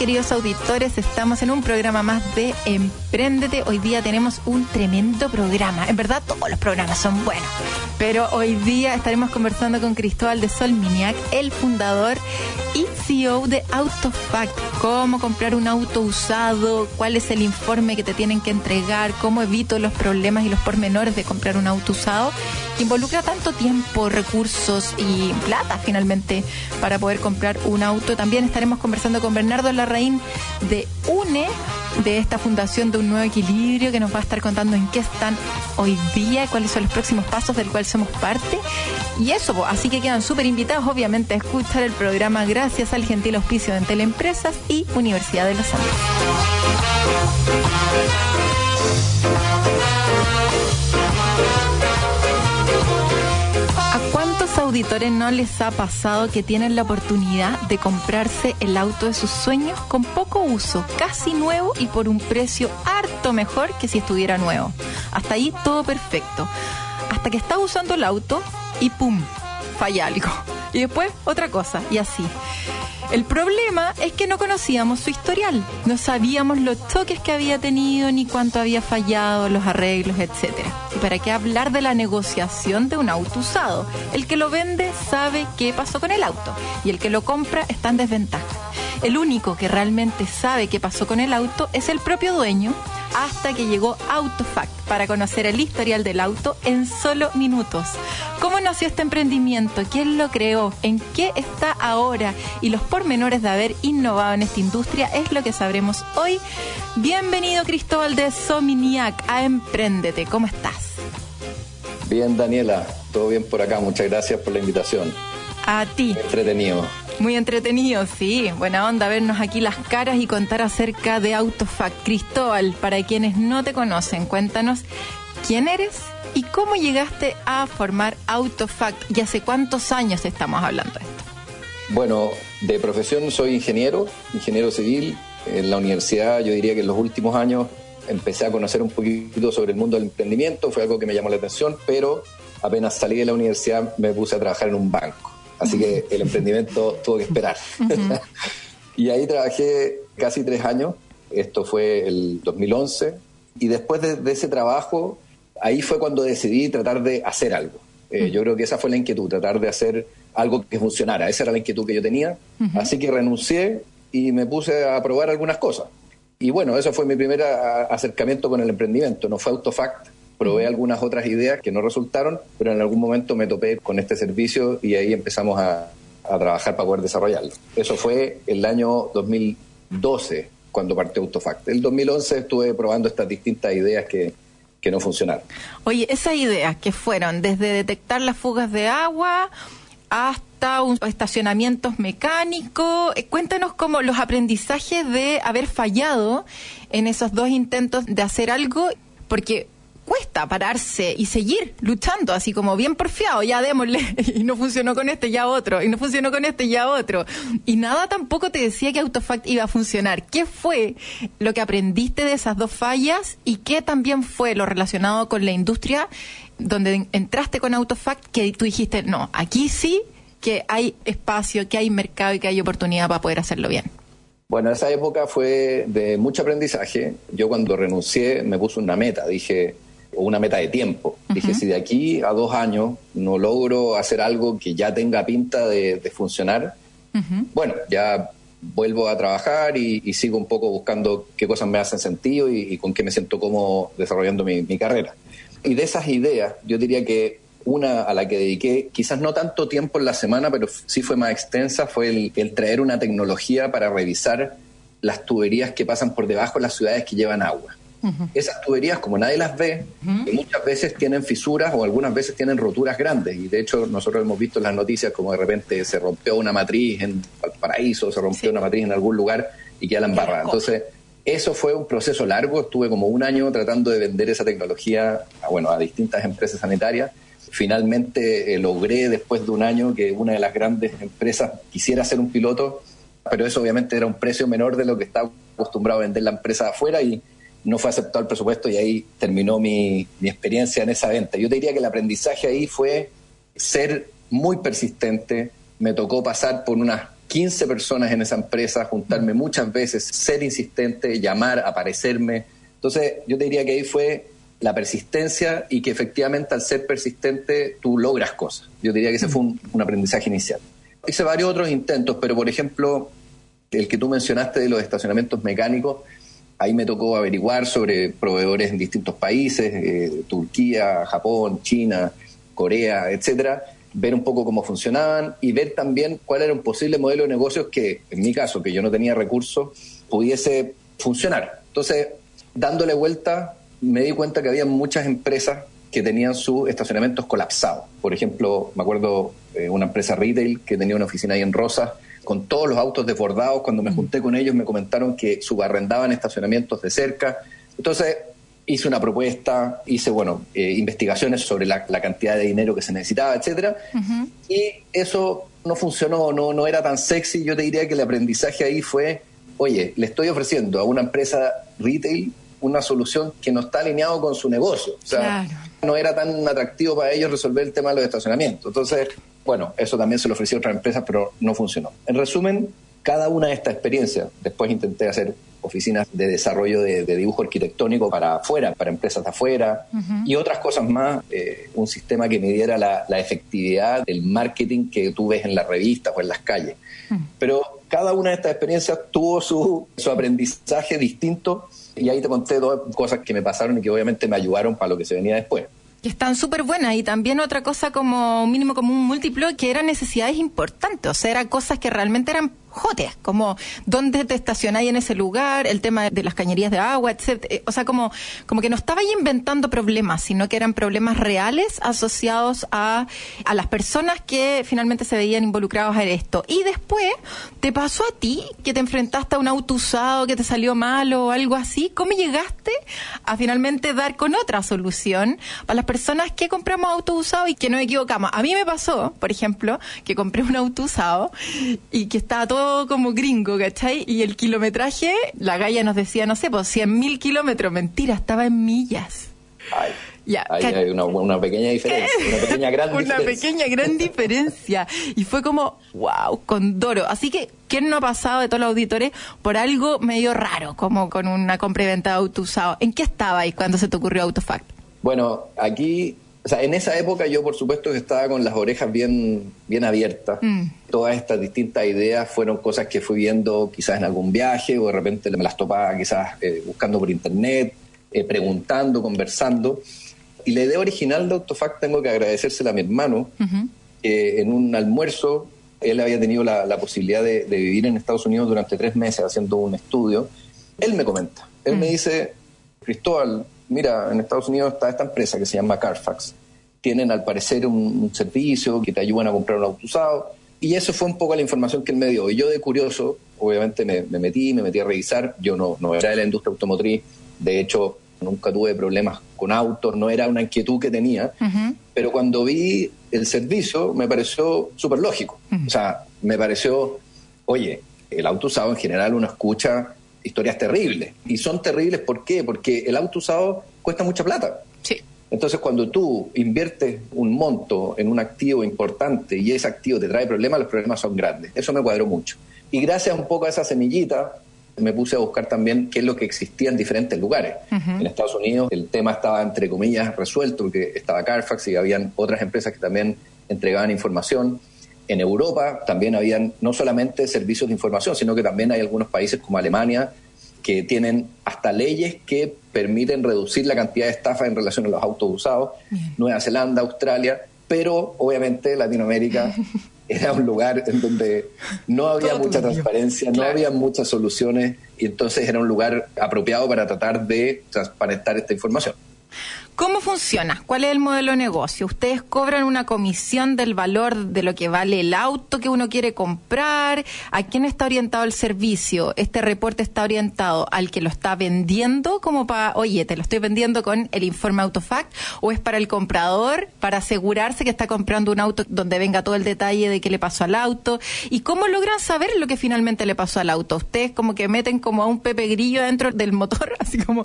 Queridos auditores, estamos en un programa más de Empréndete. Hoy día tenemos un tremendo programa. En verdad todos los programas son buenos, pero hoy día estaremos conversando con Cristóbal de Solminiac, el fundador y CEO de Autofact. Cómo comprar un auto usado, cuál es el informe que te tienen que entregar, cómo evito los problemas y los pormenores de comprar un auto usado, que involucra tanto tiempo, recursos y plata finalmente para poder comprar un auto. También estaremos conversando con Bernardo Larraín de UNE, de esta fundación de un nuevo equilibrio, que nos va a estar contando en qué están hoy día, cuáles son los próximos pasos del cual somos parte. Y eso, así que quedan súper invitados, obviamente, a escuchar el programa gracias al gentil auspicio de Teleempresas y Universidad de los Andes. Cuántos auditores no les ha pasado que tienen la oportunidad de comprarse el auto de sus sueños con poco uso, casi nuevo y por un precio harto mejor que si estuviera nuevo? Hasta ahí todo perfecto. Hasta que está usando el auto y ¡pum! falla algo. Y después otra cosa, y así. El problema es que no conocíamos su historial, no sabíamos los toques que había tenido, ni cuánto había fallado, los arreglos, etc. ¿Y para qué hablar de la negociación de un auto usado? El que lo vende sabe qué pasó con el auto y el que lo compra está en desventaja. El único que realmente sabe qué pasó con el auto es el propio dueño hasta que llegó AutoFact para conocer el historial del auto en solo minutos. ¿Cómo nació este emprendimiento? ¿Quién lo creó? ¿En qué está ahora? Y los pormenores de haber innovado en esta industria es lo que sabremos hoy. Bienvenido Cristóbal de Sominiac a Emprendete. ¿Cómo estás? Bien, Daniela. Todo bien por acá. Muchas gracias por la invitación. A ti. Entretenido. Muy entretenido, sí. Buena onda vernos aquí las caras y contar acerca de AutoFact. Cristóbal, para quienes no te conocen, cuéntanos quién eres y cómo llegaste a formar AutoFact y hace cuántos años estamos hablando de esto. Bueno, de profesión soy ingeniero, ingeniero civil. En la universidad yo diría que en los últimos años empecé a conocer un poquito sobre el mundo del emprendimiento, fue algo que me llamó la atención, pero apenas salí de la universidad me puse a trabajar en un banco. Así que el emprendimiento tuvo que esperar. y ahí trabajé casi tres años. Esto fue el 2011. Y después de, ese trabajo, ahí fue cuando decidí tratar de hacer algo. Eh, yo creo que esa fue la inquietud, tratar de hacer algo que funcionara. Esa era la inquietud que yo tenía. Así que renuncié y me puse a probar algunas cosas. Y bueno, eso fue mi primer acercamiento con el emprendimiento. No fue Autofact, probé algunas otras ideas que no resultaron, pero en algún momento me topé con este servicio y ahí empezamos a, trabajar para poder desarrollarlo. Eso fue el año 2012 cuando partió Autofact. El 2011 estuve probando estas distintas ideas que, que no funcionaron. Oye, esas ideas que fueron desde detectar las fugas de agua hasta un estacionamientos mecánicos. Eh, cuéntanos cómo los aprendizajes de haber fallado en esos dos intentos de hacer algo, porque cuesta pararse y seguir luchando, así como bien porfiado, ya démosle, y no funcionó con este, ya otro, y no funcionó con este, ya otro. Y nada tampoco te decía que Autofact iba a funcionar. ¿Qué fue lo que aprendiste de esas dos fallas y qué también fue lo relacionado con la industria donde entraste con Autofact que tú dijiste, no, aquí sí que hay espacio, que hay mercado y que hay oportunidad para poder hacerlo bien? Bueno, esa época fue de mucho aprendizaje. Yo cuando renuncié me puse una meta, dije, o una meta de tiempo. Dije, si de aquí a dos años no logro hacer algo que ya tenga pinta de, funcionar, bueno, ya vuelvo a trabajar y, sigo un poco buscando qué cosas me hacen sentido y, con qué me siento como desarrollando mi, carrera. Y de esas ideas, yo diría que una a la que dediqué quizás no tanto tiempo en la semana, pero sí fue más extensa, fue el, el traer una tecnología para revisar las tuberías que pasan por debajo de las ciudades que llevan agua. Esas tuberías, como nadie las ve, muchas veces tienen fisuras o algunas veces tienen roturas grandes. Y de hecho, nosotros hemos visto en las noticias como de repente se rompió una matriz en Valparaíso, se rompió una matriz en algún lugar y queda la embarrada. Entonces, eso fue un proceso largo, estuve como un año tratando de vender esa tecnología a, bueno, a distintas empresas sanitarias. Finalmente eh, logré, después de un año, que una de las grandes empresas quisiera hacer un piloto, pero eso obviamente era un precio menor de lo que estaba acostumbrado a vender la empresa afuera y no fue aceptado el presupuesto y ahí terminó mi, mi experiencia en esa venta. Yo te diría que el aprendizaje ahí fue ser muy persistente, me tocó pasar por unas 15 personas en esa empresa, juntarme muchas veces, ser insistente, llamar, aparecerme. Entonces, yo te diría que ahí fue la persistencia y que efectivamente al ser persistente tú logras cosas. Yo diría que ese fue un, un aprendizaje inicial. Hice varios otros intentos, pero por ejemplo, el que tú mencionaste de los estacionamientos mecánicos, ahí me tocó averiguar sobre proveedores en distintos países, eh, Turquía, Japón, China, Corea, etcétera ver un poco cómo funcionaban y ver también cuál era un posible modelo de negocios que, en mi caso, que yo no tenía recursos, pudiese funcionar. Entonces, dándole vuelta, me di cuenta que había muchas empresas que tenían sus estacionamientos colapsados. Por ejemplo, me acuerdo eh, una empresa retail que tenía una oficina ahí en Rosas con todos los autos desbordados. Cuando me junté con ellos me comentaron que subarrendaban estacionamientos de cerca. Entonces, hice una propuesta, hice, bueno, eh, investigaciones sobre la, cantidad de dinero que se necesitaba, etcétera, y eso no funcionó, no, no era tan sexy. Yo te diría que el aprendizaje ahí fue, oye, le estoy ofreciendo a una empresa retail una solución que no está alineado con su negocio. O sea, no era tan atractivo para ellos resolver el tema de los estacionamientos. Entonces, bueno, eso también se lo ofreció a otras empresas, pero no funcionó. En resumen, cada una de estas experiencias, después intenté hacer oficinas de desarrollo de, dibujo arquitectónico para afuera, para empresas de afuera y otras cosas más, eh, un sistema que midiera la, efectividad del marketing que tú ves en las revistas o en las calles. Pero cada una de estas experiencias tuvo su, su aprendizaje distinto y ahí te conté dos cosas que me pasaron y que obviamente me ayudaron para lo que se venía después que están súper buenas. Y también otra cosa como mínimo como un múltiplo que eran necesidades importantes, o sea, eran cosas que realmente eran jotes, como dónde te estacionáis en ese lugar, el tema de las cañerías de agua, etc. Eh, o sea, como, como que no estaba inventando problemas, sino que eran problemas reales asociados a, a las personas que finalmente se veían involucrados en esto. Y después te pasó a ti que te enfrentaste a un auto usado que te salió mal o algo así. ¿Cómo llegaste a finalmente dar con otra solución para las personas que compramos auto usado y que nos equivocamos? A mí me pasó, por ejemplo, que compré un auto usado y que estaba todo como gringo, ¿cachai? Y el kilometraje, la galla nos decía, no sé, pues 100 mil kilómetros. Mentira, estaba en millas. Ay. Ya, hay una, pequeña diferencia, una pequeña gran diferencia. Una pequeña gran diferencia. Y fue como, wow, con Doro. Así que, ¿quién no ha pasado de todos los auditores por algo medio raro, como con una compra y venta de auto usado? ¿En qué estaba ahí cuando se te ocurrió AutoFact? Bueno, aquí o sea, en esa época yo por supuesto que estaba con las orejas bien, bien abiertas. Mm. Todas estas distintas ideas fueron cosas que fui viendo quizás en algún viaje o de repente me las topaba quizás eh, buscando por internet, eh, preguntando, conversando. Y la idea original de AutoFact tengo que agradecérsela a mi hermano, en un almuerzo él había tenido la, posibilidad de, vivir en Estados Unidos durante tres meses haciendo un estudio. Él me comenta, él me mm. dice, Cristóbal, mira, en Estados Unidos está esta empresa que se llama Carfax. Tienen al parecer un, servicio que te ayudan a comprar un auto usado. Y eso fue un poco la información que él me dio. Y yo de curioso, obviamente me, metí, me metí a revisar. Yo no, no era de la industria automotriz. De hecho, nunca tuve problemas con autos, no era una inquietud que tenía. Pero cuando vi el servicio me pareció súper lógico. O sea, me pareció, oye, el auto usado en general uno escucha historias terribles. Y son terribles, ¿por qué? Porque el auto usado cuesta mucha plata. Sí. Entonces, cuando tú inviertes un monto en un activo importante y ese activo te trae problemas, los problemas son grandes. Eso me cuadró mucho. Y gracias un poco a esa semillita, me puse a buscar también qué es lo que existía en diferentes lugares. En Estados Unidos el tema estaba, entre comillas, resuelto, porque estaba Carfax y habían otras empresas que también entregaban información. En Europa también habían no solamente servicios de información, sino que también hay algunos países como Alemania que tienen hasta leyes que permiten reducir la cantidad de estafas en relación a los autos usados. Nueva Zelanda, Australia, pero obviamente Latinoamérica era un lugar en donde no había mucha transparencia, no había muchas soluciones y entonces era un lugar apropiado para tratar de transparentar esta información. ¿Cómo funciona? ¿Cuál es el modelo de negocio? ¿Ustedes cobran una comisión del valor de lo que vale el auto que uno quiere comprar? ¿A quién está orientado el servicio? ¿Este reporte está orientado al que lo está vendiendo como para, oye, te lo estoy vendiendo con el informe Autofact? ¿O es para el comprador para asegurarse que está comprando un auto donde venga todo el detalle de qué le pasó al auto? ¿Y cómo logran saber lo que finalmente le pasó al auto? Ustedes como que meten como a un Pepe Grillo dentro del motor, así como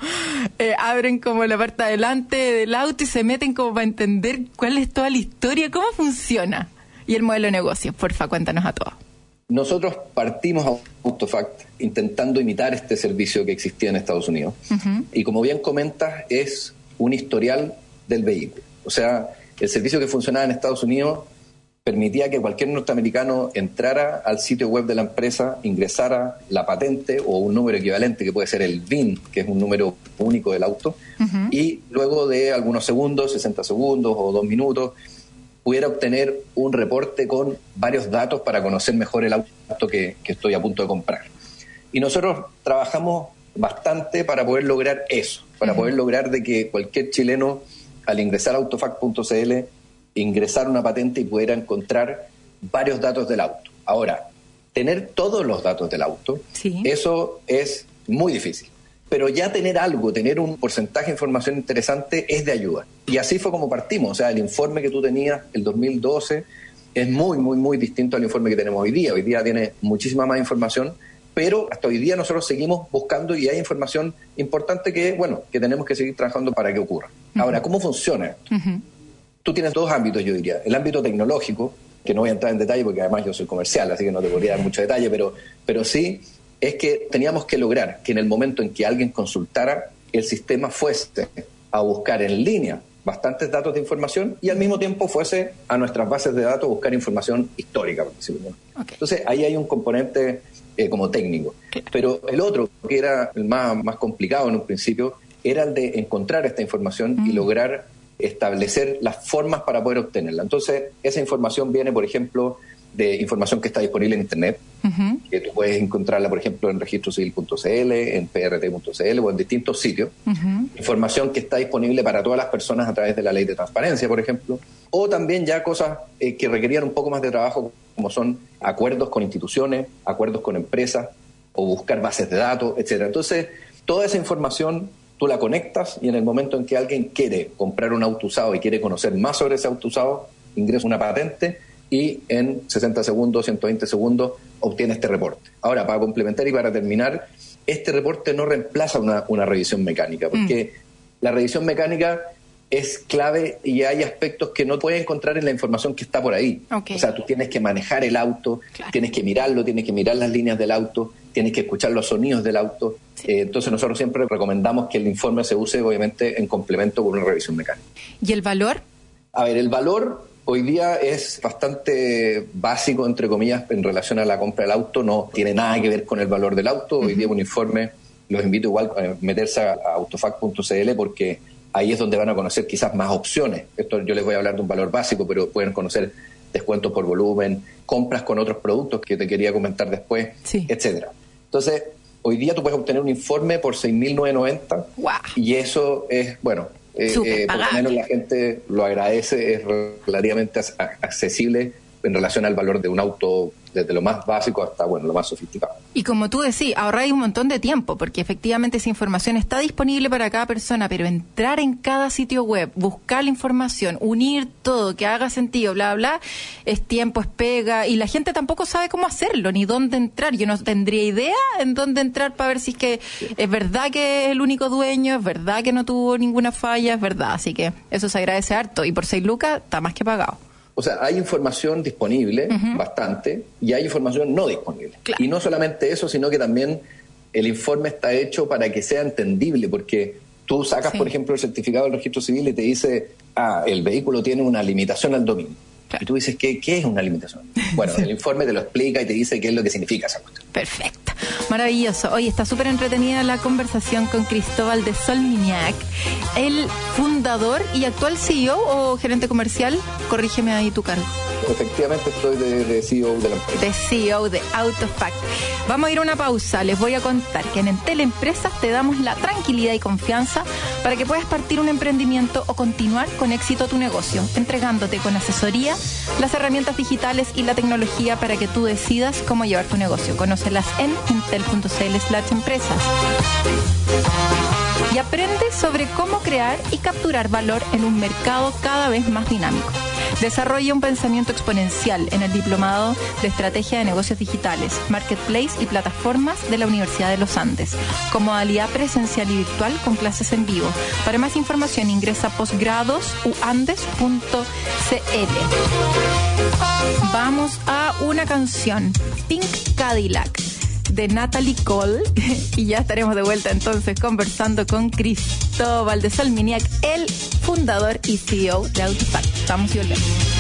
eh, abren como la parte adelante del auto y se meten como para entender cuál es toda la historia, cómo funciona. Y el modelo de negocio, porfa, cuéntanos a todos. Nosotros partimos a Autofact intentando imitar este servicio que existía en Estados Unidos. Y como bien comentas, es un historial del vehículo. O sea, el servicio que funcionaba en Estados Unidos permitía que cualquier norteamericano entrara al sitio web de la empresa, ingresara la patente o un número equivalente, que puede ser el VIN, que es un número único del auto, y luego de algunos segundos, 60 segundos o dos minutos, pudiera obtener un reporte con varios datos para conocer mejor el auto que, estoy a punto de comprar. Y nosotros trabajamos bastante para poder lograr eso, para poder lograr de que cualquier chileno al ingresar a autofac.cl ingresar una patente y pudiera encontrar varios datos del auto. Ahora, tener todos los datos del auto, eso es muy difícil. Pero ya tener algo, tener un porcentaje de información interesante es de ayuda. Y así fue como partimos. O sea, el informe que tú tenías el 2012 es muy, muy, muy distinto al informe que tenemos hoy día. Hoy día tiene muchísima más información, pero hasta hoy día nosotros seguimos buscando y hay información importante que, bueno, que tenemos que seguir trabajando para que ocurra. Ahora, ¿cómo funciona esto? Tú tienes dos ámbitos, yo diría. El ámbito tecnológico, que no voy a entrar en detalle porque además yo soy comercial, así que no te podría dar mucho detalle, pero, pero sí es que teníamos que lograr que en el momento en que alguien consultara, el sistema fuese a buscar en línea bastantes datos de información y al mismo tiempo fuese a nuestras bases de datos a buscar información histórica. Entonces ahí hay un componente eh, como técnico. Pero el otro, que era el más, más complicado en un principio, era el de encontrar esta información y mm. lograr establecer las formas para poder obtenerla. Entonces, esa información viene, por ejemplo, de información que está disponible en Internet, que tú puedes encontrarla, por ejemplo, en registrocivil.cl, en prt.cl o en distintos sitios. Información que está disponible para todas las personas a través de la ley de transparencia, por ejemplo. O también ya cosas eh, que requerían un poco más de trabajo, como son acuerdos con instituciones, acuerdos con empresas, o buscar bases de datos, etcétera. Entonces, toda esa información tú la conectas y en el momento en que alguien quiere comprar un auto usado y quiere conocer más sobre ese auto usado, ingresa una patente y en 60 segundos, 120 segundos obtiene este reporte. Ahora, para complementar y para terminar, este reporte no reemplaza una, revisión mecánica, porque mm. la revisión mecánica es clave y hay aspectos que no puedes encontrar en la información que está por ahí. O sea, tú tienes que manejar el auto, tienes que mirarlo, tienes que mirar las líneas del auto, tienes que escuchar los sonidos del auto. Eh, entonces nosotros siempre recomendamos que el informe se use obviamente en complemento con una revisión mecánica. ¿Y el valor? A ver, el valor hoy día es bastante básico, entre comillas, en relación a la compra del auto, no tiene nada que ver con el valor del auto. Hoy día un informe, los invito igual a meterse a autofac.cl porque ahí es donde van a conocer quizás más opciones. Esto yo les voy a hablar de un valor básico, pero pueden conocer descuentos por volumen, compras con otros productos que te quería comentar después, etcétera. Entonces, hoy día tú puedes obtener un informe por 6.990 y eso es, bueno, eh, eh, por lo menos la gente lo agradece, es relativamente accesible en relación al valor de un auto desde lo más básico hasta bueno lo más sofisticado. Y como tú decís, ahorráis un montón de tiempo, porque efectivamente esa información está disponible para cada persona, pero entrar en cada sitio web, buscar la información, unir todo, que haga sentido, bla, bla, es tiempo, es pega, y la gente tampoco sabe cómo hacerlo, ni dónde entrar. Yo no tendría idea en dónde entrar para ver si es que es verdad que es el único dueño, es verdad que no tuvo ninguna falla, es verdad. Así que eso se agradece harto. Y por 6 lucas está más que pagado. O sea, hay información disponible, bastante, y hay información no disponible. Y no solamente eso, sino que también el informe está hecho para que sea entendible, porque tú sacas, por ejemplo, el certificado del registro civil y te dice, ah, el vehículo tiene una limitación al dominio. Y tú dices, ¿qué, ¿qué es una limitación? Bueno, el informe te lo explica y te dice qué es lo que significa esa cuestión. Perfecto. Maravilloso. Hoy está súper entretenida la conversación con Cristóbal de Solminiac, el fundador y actual CEO o gerente comercial. Corrígeme ahí tu cargo. Efectivamente estoy de, CEO de la empresa. De CEO de Autofact. Vamos a ir a una pausa. Les voy a contar que en Entel Empresas te damos la tranquilidad y confianza para que puedas partir un emprendimiento o continuar con éxito tu negocio, entregándote con asesoría las herramientas digitales y la tecnología para que tú decidas cómo llevar tu negocio. Conócelas en entel.cl empresas. Y aprende sobre cómo crear y capturar valor en un mercado cada vez más dinámico. Desarrolla un pensamiento exponencial en el Diplomado de Estrategia de Negocios Digitales, Marketplace y Plataformas de la Universidad de los Andes, con modalidad presencial y virtual con clases en vivo. Para más información ingresa a posgradosuandes.cl. Vamos a una canción, Pink Cadillac de Natalie Cole y ya estaremos de vuelta entonces conversando con Cristóbal de Salminiac, el fundador y CEO de Autopack. Vamos y volvemos.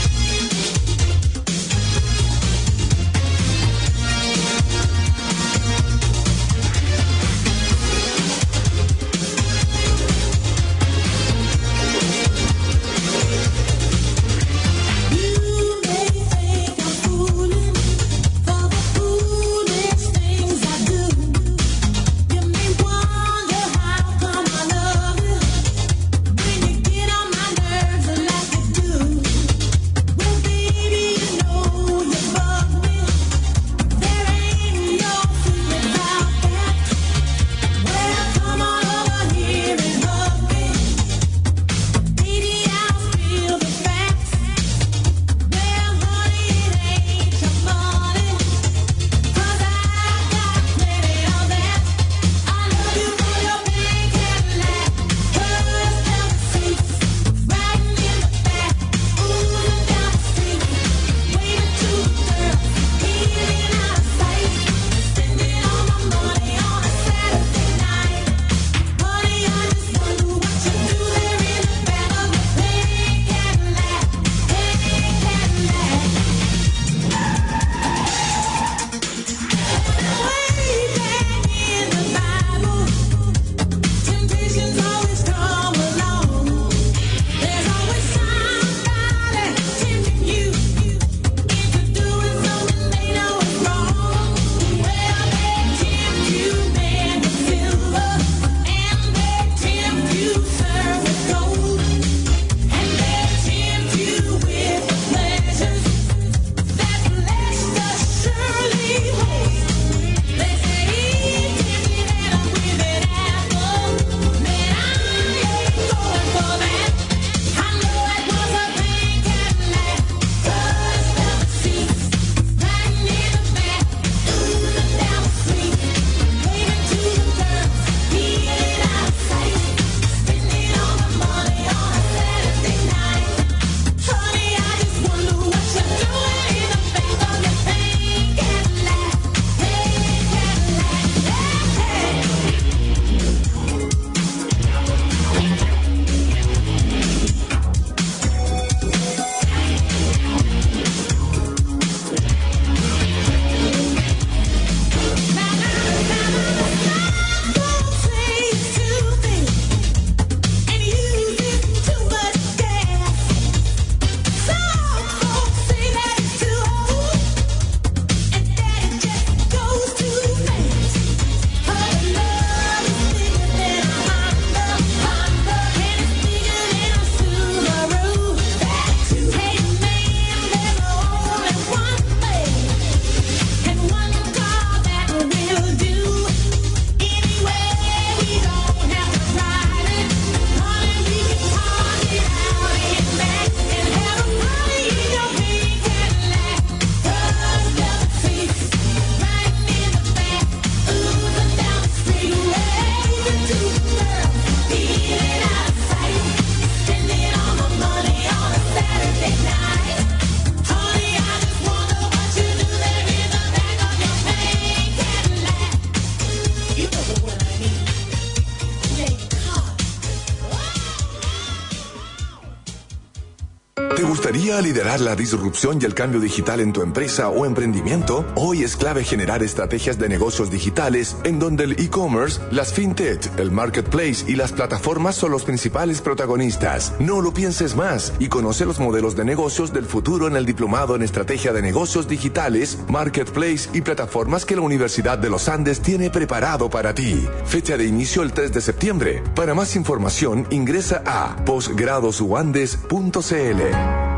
Gustaría liderar la disrupción y el cambio digital en tu empresa o emprendimiento? Hoy es clave generar estrategias de negocios digitales en donde el e-commerce, las fintech, el marketplace y las plataformas son los principales protagonistas. No lo pienses más y conoce los modelos de negocios del futuro en el diplomado en estrategia de negocios digitales, marketplace y plataformas que la Universidad de los Andes tiene preparado para ti. Fecha de inicio el 3 de septiembre. Para más información ingresa a posgradosuandes.cl.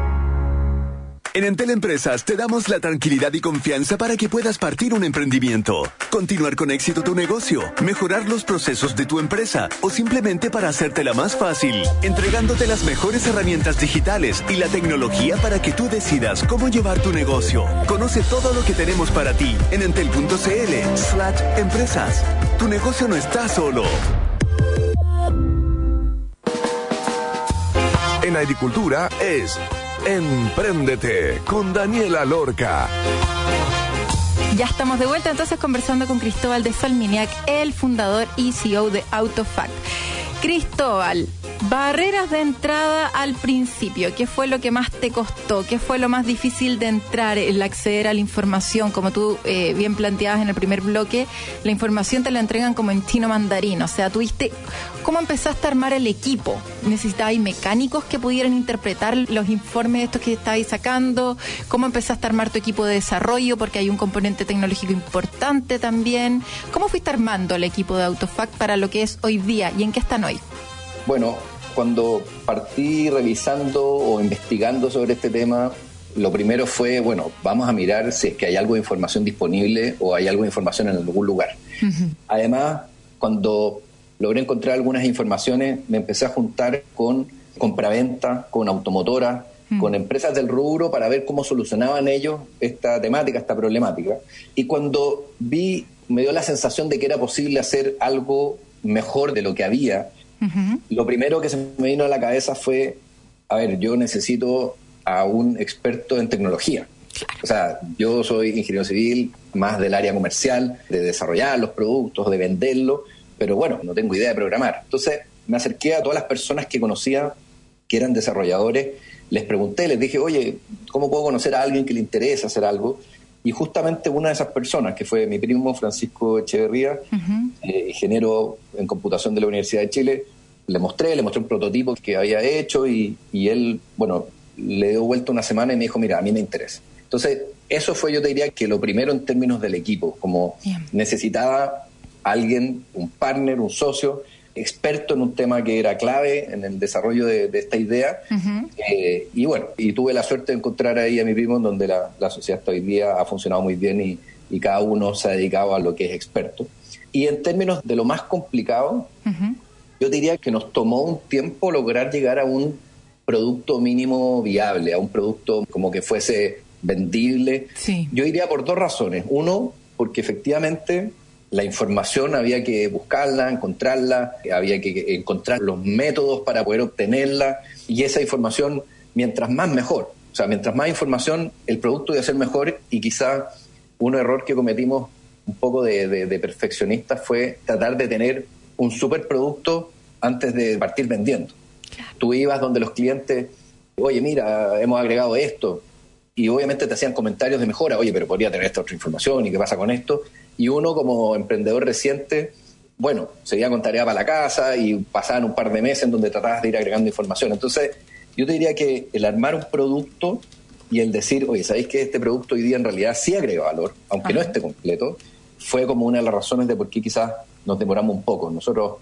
En Entel Empresas te damos la tranquilidad y confianza para que puedas partir un emprendimiento, continuar con éxito tu negocio, mejorar los procesos de tu empresa o simplemente para hacértela más fácil, entregándote las mejores herramientas digitales y la tecnología para que tú decidas cómo llevar tu negocio. Conoce todo lo que tenemos para ti en entel.cl slash empresas. Tu negocio no está solo. En agricultura es Empréndete con Daniela Lorca. Ya estamos de vuelta entonces conversando con Cristóbal de Salminiac, el fundador y CEO de AutoFact. Cristóbal, barreras de entrada al principio, ¿qué fue lo que más te costó? ¿Qué fue lo más difícil de entrar, el acceder a la información? Como tú eh, bien planteabas en el primer bloque, la información te la entregan como en chino mandarín, o sea, tuviste, ¿cómo empezaste a armar el equipo? ¿Necesitabais mecánicos que pudieran interpretar los informes estos que estabais sacando? ¿Cómo empezaste a armar tu equipo de desarrollo? Porque hay un componente tecnológico importante también. ¿Cómo fuiste armando el equipo de AutoFact para lo que es hoy día y en qué están hoy? Bueno, cuando partí revisando o investigando sobre este tema, lo primero fue, bueno, vamos a mirar si es que hay algo de información disponible o hay algo de información en algún lugar. Además, cuando logré encontrar algunas informaciones, me empecé a juntar con compraventa, con automotora, con empresas del rubro para ver cómo solucionaban ellos esta temática, esta problemática. Y cuando vi, me dio la sensación de que era posible hacer algo mejor de lo que había lo primero que se me vino a la cabeza fue, a ver, yo necesito a un experto en tecnología. O sea, yo soy ingeniero civil, más del área comercial, de desarrollar los productos, de venderlos, pero bueno, no tengo idea de programar. Entonces me acerqué a todas las personas que conocía que eran desarrolladores, les pregunté, les dije, oye, ¿cómo puedo conocer a alguien que le interesa hacer algo? Y justamente una de esas personas, que fue mi primo Francisco Echeverría, eh, ingeniero en computación de la Universidad de Chile, le mostré, le mostré un prototipo que había hecho y, él, bueno, le dio vuelta una semana y me dijo, mira, a mí me interesa. Entonces, eso fue, yo te diría, que lo primero en términos del equipo, como necesitaba alguien, un partner, un socio, experto en un tema que era clave en el desarrollo de, esta idea. Eh, y bueno, y tuve la suerte de encontrar ahí a mi primo, donde la, sociedad hasta hoy día ha funcionado muy bien y, cada uno se ha dedicado a lo que es experto. Y en términos de lo más complicado, yo diría que nos tomó un tiempo lograr llegar a un producto mínimo viable, a un producto como que fuese vendible. Yo diría por dos razones. Uno, porque efectivamente la información había que buscarla, encontrarla, había que encontrar los métodos para poder obtenerla y esa información, mientras más mejor. O sea, mientras más información, el producto iba a ser mejor y quizá un error que cometimos un poco de, de perfeccionistas fue tratar de tener un superproducto antes de partir vendiendo. Tú ibas donde los clientes, oye, mira, hemos agregado esto, y obviamente te hacían comentarios de mejora, oye, pero podría tener esta otra información, ¿y qué pasa con esto? Y uno como emprendedor reciente, bueno, seguía con tarea para la casa y pasaban un par de meses en donde tratabas de ir agregando información. Entonces, yo te diría que el armar un producto y el decir, oye, ¿sabéis que este producto hoy día en realidad sí agrega valor, aunque no esté completo? Fue como una de las razones de por qué quizás nos demoramos un poco. Nosotros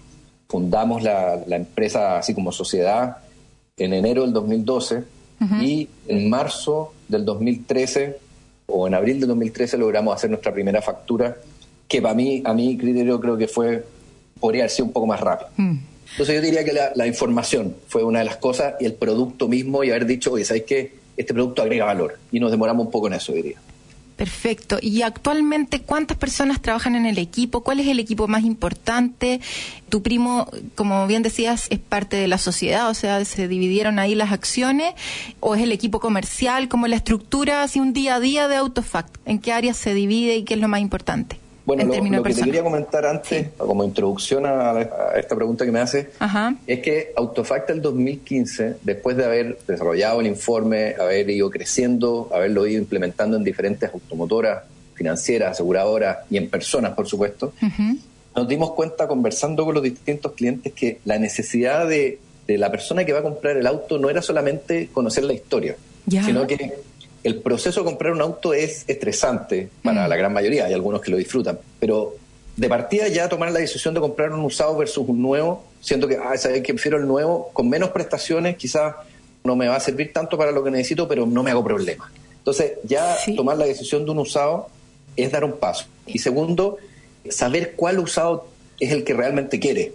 fundamos la, empresa así como sociedad en enero del 2012 y en marzo del 2013 o en abril del 2013 logramos hacer nuestra primera factura que para mí, a mi criterio creo que fue, podría haber sido un poco más rápido. Mm. Entonces yo diría que la, información fue una de las cosas y el producto mismo y haber dicho, oye, ¿sabes qué? Este producto agrega valor y nos demoramos un poco en eso, diría. Perfecto. ¿Y actualmente cuántas personas trabajan en el equipo? ¿Cuál es el equipo más importante? Tu primo, como bien decías, es parte de la sociedad, o sea, se dividieron ahí las acciones, o es el equipo comercial, como la estructura, así un día a día de Autofact. ¿En qué áreas se divide y qué es lo más importante? Bueno, en lo, que te quería comentar antes, como introducción a, a esta pregunta que me hace, Ajá. es que Autofacta el 2015, después de haber desarrollado el informe, haber ido creciendo, haberlo ido implementando en diferentes automotoras, financieras, aseguradoras y en personas, por supuesto, nos dimos cuenta conversando con los distintos clientes que la necesidad de, de la persona que va a comprar el auto no era solamente conocer la historia, sino que el proceso de comprar un auto es estresante para Mm. la gran mayoría, hay algunos que lo disfrutan, pero de partida ya tomar la decisión de comprar un usado versus un nuevo, siento que, ah, sabes que prefiero el nuevo, con menos prestaciones, quizás no me va a servir tanto para lo que necesito, pero no me hago problema. Entonces, ya Sí. tomar la decisión de un usado es dar un paso. Y segundo, saber cuál usado es el que realmente quiere.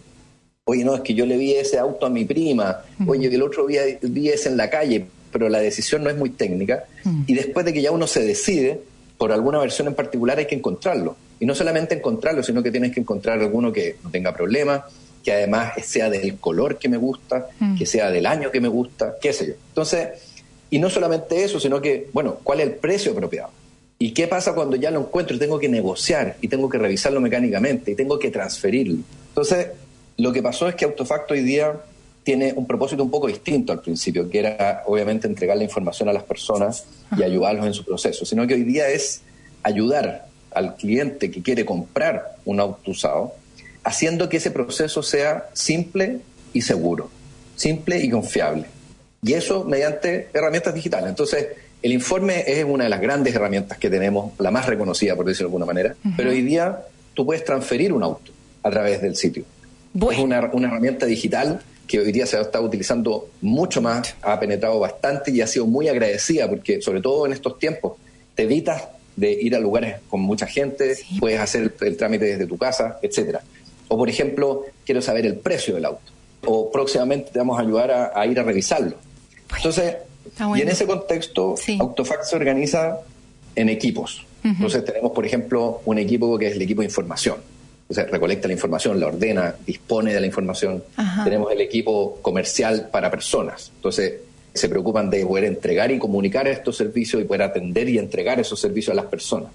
Oye, no, es que yo le vi ese auto a mi prima, oye, que el otro día vi ese en la calle, pero la decisión no es muy técnica. Mm. Y después de que ya uno se decide por alguna versión en particular, hay que encontrarlo. Y no solamente encontrarlo, sino que tienes que encontrar alguno que no tenga problemas, que además sea del color que me gusta, Mm. que sea del año que me gusta, qué sé yo. Entonces, y no solamente eso, sino que, bueno, ¿cuál es el precio apropiado? ¿Y qué pasa cuando ya lo encuentro y tengo que negociar y tengo que revisarlo mecánicamente y tengo que transferirlo? Entonces, lo que pasó es que Autofacto hoy día tiene un propósito un poco distinto al principio, que era obviamente entregar la información a las personas y ayudarlos en su proceso, sino que hoy día es ayudar al cliente que quiere comprar un auto usado, haciendo que ese proceso sea simple y seguro, simple y confiable. Y eso mediante herramientas digitales. Entonces, el informe es una de las grandes herramientas que tenemos, la más reconocida, por decirlo de alguna manera, pero hoy día tú puedes transferir un auto a través del sitio. Bueno. Es una, una herramienta digital que hoy día se está utilizando mucho más, ha penetrado bastante y ha sido muy agradecida porque, sobre todo en estos tiempos, te evitas de ir a lugares con mucha gente, Sí. puedes hacer el, el trámite desde tu casa, etcétera. O, por ejemplo, quiero saber el precio del auto. O próximamente te vamos a ayudar a, a ir a revisarlo. Entonces, Está bueno. y en ese contexto, Sí. Autofact se organiza en equipos. Entonces tenemos, por ejemplo, un equipo que es el equipo de información. Entonces recolecta la información, la ordena, dispone de la información. Ajá. Tenemos el equipo comercial para personas. Entonces se preocupan de poder entregar y comunicar estos servicios y poder atender y entregar esos servicios a las personas.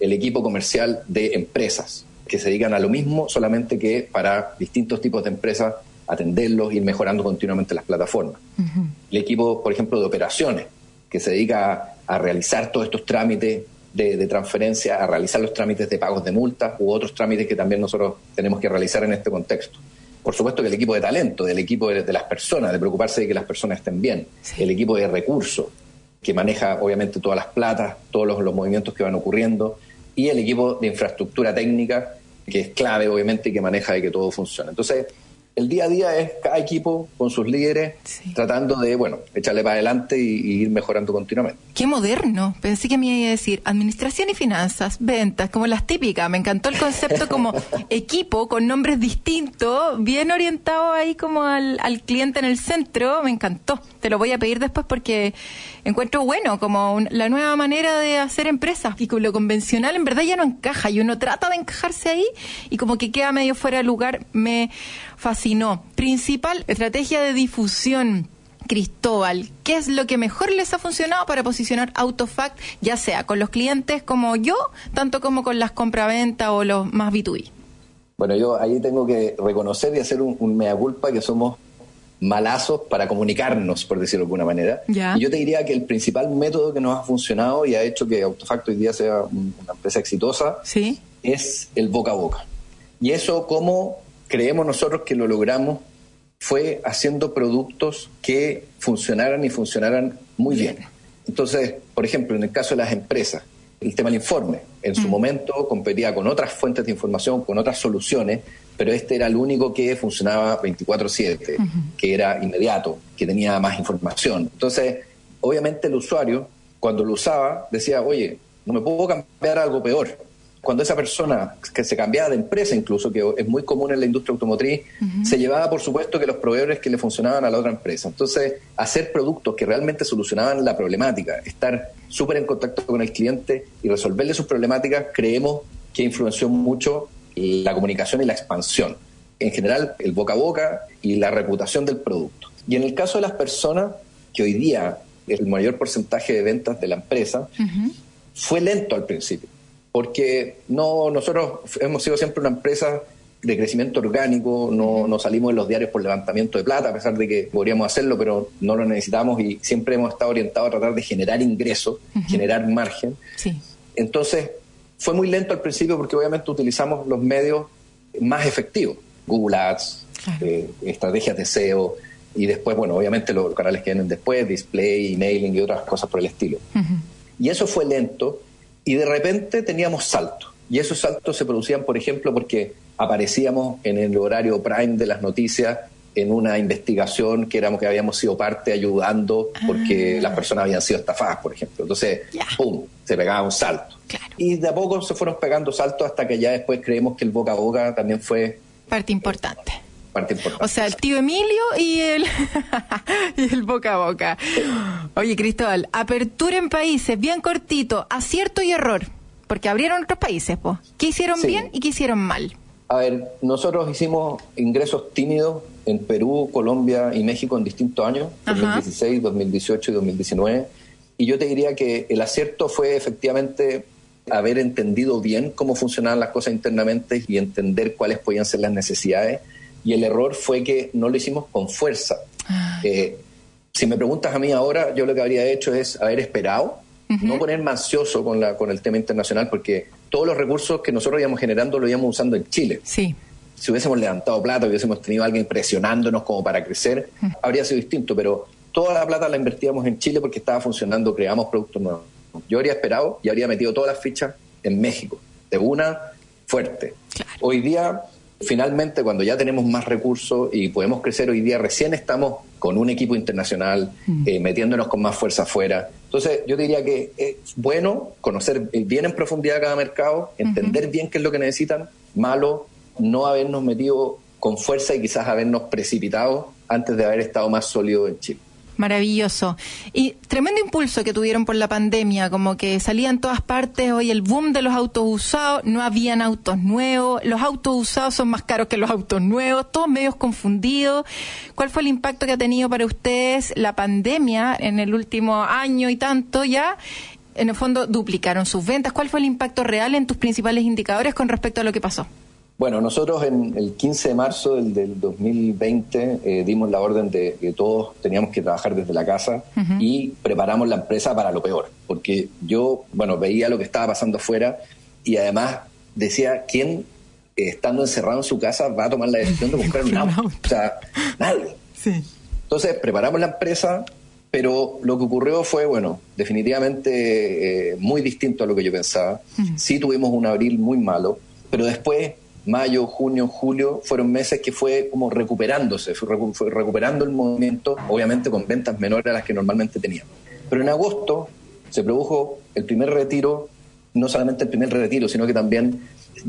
El equipo comercial de empresas, que se dedican a lo mismo, solamente que para distintos tipos de empresas atenderlos, ir mejorando continuamente las plataformas el equipo, por ejemplo, de operaciones, que se dedica a, a realizar todos estos trámites de, de transferencia, a realizar los trámites de pagos de multas u otros trámites que también nosotros tenemos que realizar en este contexto. Por supuesto que el equipo de talento, del equipo de, de las personas, de preocuparse de que las personas estén bien, Sí. el equipo de recursos, que maneja obviamente todas las platas, todos los, los movimientos que van ocurriendo, y el equipo de infraestructura técnica, que es clave obviamente y que maneja de que todo funcione. Entonces, el día a día es cada equipo con sus líderes Sí. tratando de, bueno, echarle para adelante y, y ir mejorando continuamente. Qué moderno. Pensé que me iba a decir administración y finanzas, ventas, como las típicas. Me encantó el concepto como equipo con nombres distintos, bien orientado ahí como al, al cliente en el centro. Me encantó. Te lo voy a pedir después porque encuentro bueno como un- la nueva manera de hacer empresas. Y con lo convencional en verdad ya no encaja y uno trata de encajarse ahí y como que queda medio fuera de lugar. Me fascinó. Principal estrategia de difusión. Cristóbal, ¿qué es lo que mejor les ha funcionado para posicionar Autofact, ya sea con los clientes como yo, tanto como con las compraventas o los más B2B? Bueno, yo ahí tengo que reconocer y hacer un, un mea culpa que somos malazos para comunicarnos, por decirlo de alguna manera. Y yo te diría que el principal método que nos ha funcionado y ha hecho que Autofacto hoy día sea un- una empresa exitosa ¿Sí? es el boca a boca. Y eso, como creemos nosotros que lo logramos, fue haciendo productos que funcionaran y funcionaran muy bien. Entonces, por ejemplo, en el caso de las empresas, el tema del informe, en su momento competía con otras fuentes de información, con otras soluciones, pero este era el único que funcionaba 24/7, que era inmediato, que tenía más información. Entonces, obviamente el usuario, cuando lo usaba, decía, oye, no me puedo cambiar algo peor. Cuando esa persona que se cambiaba de empresa incluso, que es muy común en la industria automotriz, se llevaba por supuesto que los proveedores que le funcionaban a la otra empresa. Entonces, hacer productos que realmente solucionaban la problemática, estar súper en contacto con el cliente y resolverle sus problemáticas, creemos que influenció mucho la comunicación y la expansión. En general, el boca a boca y la reputación del producto. Y en el caso de las personas, que hoy día es el mayor porcentaje de ventas de la empresa, fue lento al principio. Porque no nosotros hemos sido siempre una empresa de crecimiento orgánico, no, no, salimos en los diarios por levantamiento de plata, a pesar de que podríamos hacerlo, pero no lo necesitamos y siempre hemos estado orientados a tratar de generar ingresos, generar margen. Sí. Entonces, fue muy lento al principio porque obviamente utilizamos los medios más efectivos, Google Ads, eh, estrategias de SEO, y después, bueno, obviamente los canales que vienen después, display, emailing y otras cosas por el estilo. Y eso fue lento y de repente teníamos saltos. Y esos saltos se producían, por ejemplo, porque aparecíamos en el horario prime de las noticias en una investigación que éramos que habíamos sido parte ayudando porque ah. las personas habían sido estafadas, por ejemplo. Entonces, ¡pum! se pegaba un salto. Y de a poco se fueron pegando saltos hasta que ya después creemos que el boca a boca también fue parte importante. Parte importante. O sea, el tío Emilio y el y el boca a boca. Oye, Cristóbal, apertura en países, bien cortito, acierto y error, porque abrieron otros países, pues. ¿Qué hicieron bien y qué hicieron mal? A ver, nosotros hicimos ingresos tímidos en Perú, Colombia y México en distintos años, 2016, 2018 y 2019. Y yo te diría que el acierto fue efectivamente haber entendido bien cómo funcionaban las cosas internamente y entender cuáles podían ser las necesidades. Y el error fue que no lo hicimos con fuerza. Ah. Eh, si me preguntas a mí ahora, yo lo que habría hecho es haber esperado, no ponerme ansioso con, la, con el tema internacional, porque todos los recursos que nosotros íbamos generando lo íbamos usando en Chile. Sí si hubiésemos levantado plata, hubiésemos tenido a alguien presionándonos como para crecer, habría sido distinto, pero toda la plata la invertíamos en Chile porque estaba funcionando, creamos productos nuevos. Yo habría esperado y habría metido todas las fichas en México, de una fuerte. Hoy día, finalmente, cuando ya tenemos más recursos y podemos crecer hoy día, recién estamos con un equipo internacional, eh, metiéndonos con más fuerza afuera. Entonces, yo diría que es bueno conocer bien en profundidad cada mercado, entender bien qué es lo que necesitan, malo no habernos metido con fuerza y quizás habernos precipitado antes de haber estado más sólido en Chile. Maravilloso. Y tremendo impulso que tuvieron por la pandemia, como que salían todas partes, hoy el boom de los autos usados, no habían autos nuevos, los autos usados son más caros que los autos nuevos, todos medios confundidos. ¿Cuál fue el impacto que ha tenido para ustedes la pandemia en el último año y tanto ya? En el fondo duplicaron sus ventas. ¿Cuál fue el impacto real en tus principales indicadores con respecto a lo que pasó? Bueno, nosotros en el 15 de marzo del, 2020 eh, dimos la orden de que todos teníamos que trabajar desde la casa y preparamos la empresa para lo peor, porque yo, bueno, veía lo que estaba pasando afuera y además decía, ¿quién eh, estando encerrado en su casa va a tomar la decisión de comprar un auto? O sea, nadie. Entonces preparamos la empresa, pero lo que ocurrió fue, bueno, definitivamente eh, muy distinto a lo que yo pensaba. Sí tuvimos un abril muy malo, pero después mayo, junio, julio, fueron meses que fue como recuperándose, fue, recuperando el movimiento, obviamente con ventas menores a las que normalmente teníamos. Pero en agosto se produjo el primer retiro, no solamente el primer retiro, sino que también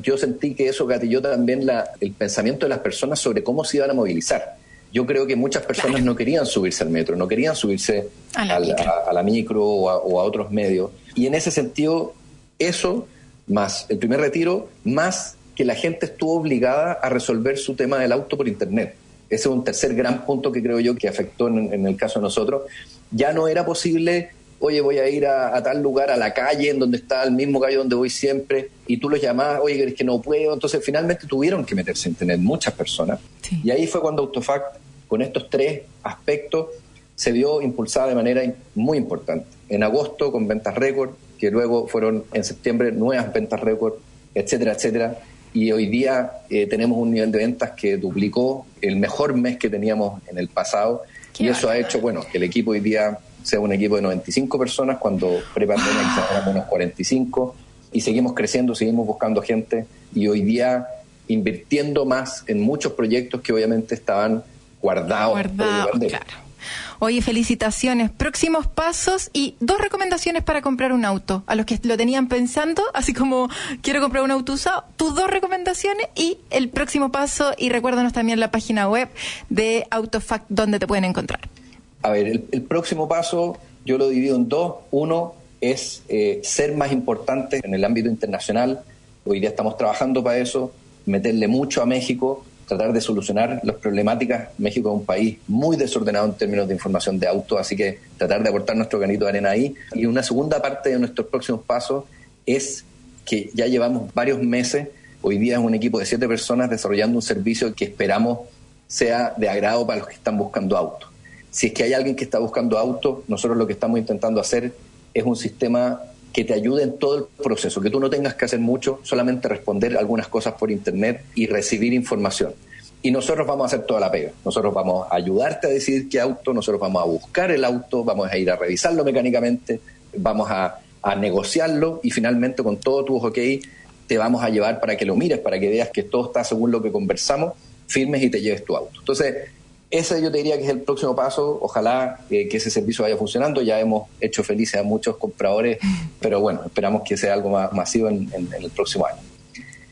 yo sentí que eso gatilló también la, el pensamiento de las personas sobre cómo se iban a movilizar. Yo creo que muchas personas no querían subirse al metro, no querían subirse a la, micro, o, a, otros medios. Y en ese sentido, eso, más el primer retiro, más que la gente estuvo obligada a resolver su tema del auto por Internet. Ese es un tercer gran punto que creo yo que afectó en, el caso de nosotros. Ya no era posible, oye, voy a ir a, tal lugar, a la calle, en donde está el mismo calle donde voy siempre, y tú los llamás, oye, es que no puedo. Entonces, finalmente tuvieron que meterse en Internet muchas personas. Y ahí fue cuando Autofact, con estos tres aspectos, se vio impulsada de manera muy importante. En agosto con ventas récord, que luego fueron en septiembre nuevas ventas récord, etcétera, etcétera y hoy día eh, tenemos un nivel de ventas que duplicó el mejor mes que teníamos en el pasado y eso ha hecho bueno que el equipo hoy día sea un equipo de 95 personas cuando pre-pandemia quizás éramos unos 45 y seguimos creciendo, seguimos buscando gente y hoy día invirtiendo más en muchos proyectos que obviamente estaban guardados. Guardados, claro. Oye, felicitaciones. Próximos pasos y dos recomendaciones para comprar un auto. A los que lo tenían pensando, así como quiero comprar un auto usado, tus dos recomendaciones y el próximo paso. Y recuérdanos también la página web de Autofact donde te pueden encontrar. A ver, el, próximo paso yo lo divido en dos. Uno es eh, ser más importante en el ámbito internacional. Hoy día estamos trabajando para eso, meterle mucho a México tratar de solucionar las problemáticas. México es un país muy desordenado en términos de información de autos, así que tratar de aportar nuestro granito de arena ahí. Y una segunda parte de nuestros próximos pasos es que ya llevamos varios meses. Hoy día es un equipo de siete personas desarrollando un servicio que esperamos sea de agrado para los que están buscando auto. Si es que hay alguien que está buscando auto, nosotros lo que estamos intentando hacer es un sistema que te ayude en todo el proceso, que tú no tengas que hacer mucho, solamente responder algunas cosas por internet y recibir información. Y nosotros vamos a hacer toda la pega. Nosotros vamos a ayudarte a decidir qué auto, nosotros vamos a buscar el auto, vamos a ir a revisarlo mecánicamente, vamos a, negociarlo y finalmente con todo tu ok te vamos a llevar para que lo mires, para que veas que todo está según lo que conversamos, firmes y te lleves tu auto. Entonces, ese yo te diría que es el próximo paso. Ojalá eh, que ese servicio vaya funcionando. Ya hemos hecho felices a muchos compradores, pero bueno, esperamos que sea algo más masivo en, el próximo año.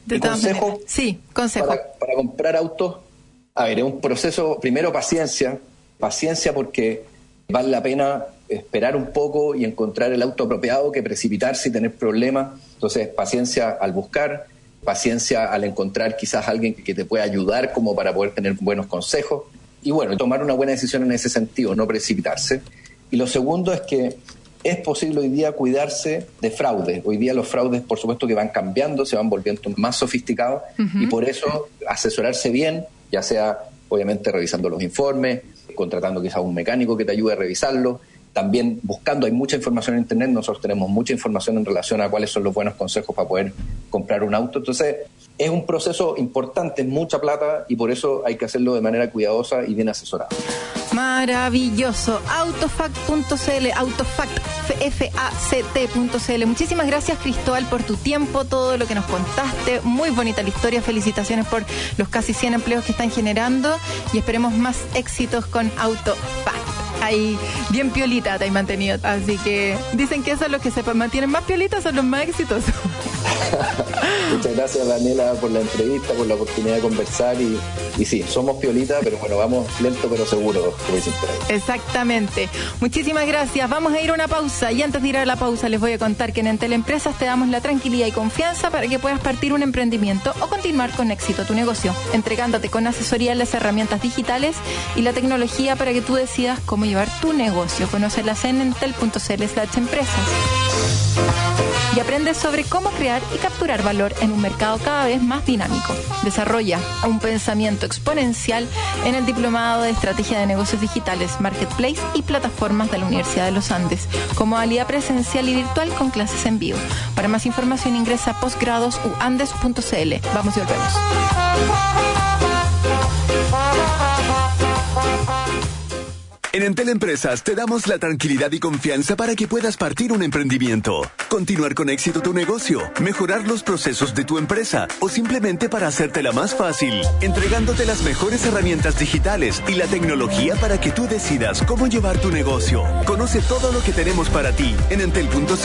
De consejo, sí, consejo. Para, comprar autos, a ver, es un proceso, primero paciencia, paciencia porque vale la pena esperar un poco y encontrar el auto apropiado que precipitarse y tener problemas. Entonces, paciencia al buscar, paciencia al encontrar quizás alguien que te pueda ayudar como para poder tener buenos consejos y bueno, tomar una buena decisión en ese sentido, no precipitarse. Y lo segundo es que es posible hoy día cuidarse de fraudes. Hoy día los fraudes, por supuesto, que van cambiando, se van volviendo más sofisticados y por eso asesorarse bien, ya sea obviamente revisando los informes, contratando quizás un mecánico que te ayude a revisarlo, también buscando, hay mucha información en Internet, nosotros tenemos mucha información en relación a cuáles son los buenos consejos para poder comprar un auto. Entonces, es un proceso importante, mucha plata y por eso hay que hacerlo de manera cuidadosa y bien asesorada. Maravilloso. Autofact.cl, autofact, F-A-C-T.cl. Muchísimas gracias, Cristóbal, por tu tiempo, todo lo que nos contaste. Muy bonita la historia. Felicitaciones por los casi 100 empleos que están generando y esperemos más éxitos con Autofact ahí bien piolita te hay mantenido. Así que dicen que eso es lo que se mantienen más piolitas, son los más exitosos. Muchas gracias Daniela por la entrevista, por la oportunidad de conversar y, y sí, somos piolitas, pero bueno, vamos lento pero seguro, como dicen por ahí. Exactamente. Muchísimas gracias. Vamos a ir a una pausa y antes de ir a la pausa les voy a contar que en Entel Empresas te damos la tranquilidad y confianza para que puedas partir un emprendimiento o continuar con éxito tu negocio, entregándote con asesoría las herramientas digitales y la tecnología para que tú decidas cómo llevar tu negocio. Conócelas en entel.cl slash empresas. Y aprende sobre cómo crear y capturar valor en un mercado cada vez más dinámico. Desarrolla un pensamiento exponencial en el Diplomado de Estrategia de Negocios Digitales, Marketplace y Plataformas de la Universidad de los Andes, como modalidad presencial y virtual con clases en vivo. Para más información ingresa a postgradosuandes.cl. Vamos y volvemos. En Entel Empresas te damos la tranquilidad y confianza para que puedas partir un emprendimiento, continuar con éxito tu negocio, mejorar los procesos de tu empresa o simplemente para hacértela más fácil, entregándote las mejores herramientas digitales y la tecnología para que tú decidas cómo llevar tu negocio. Conoce todo lo que tenemos para ti en entel.cl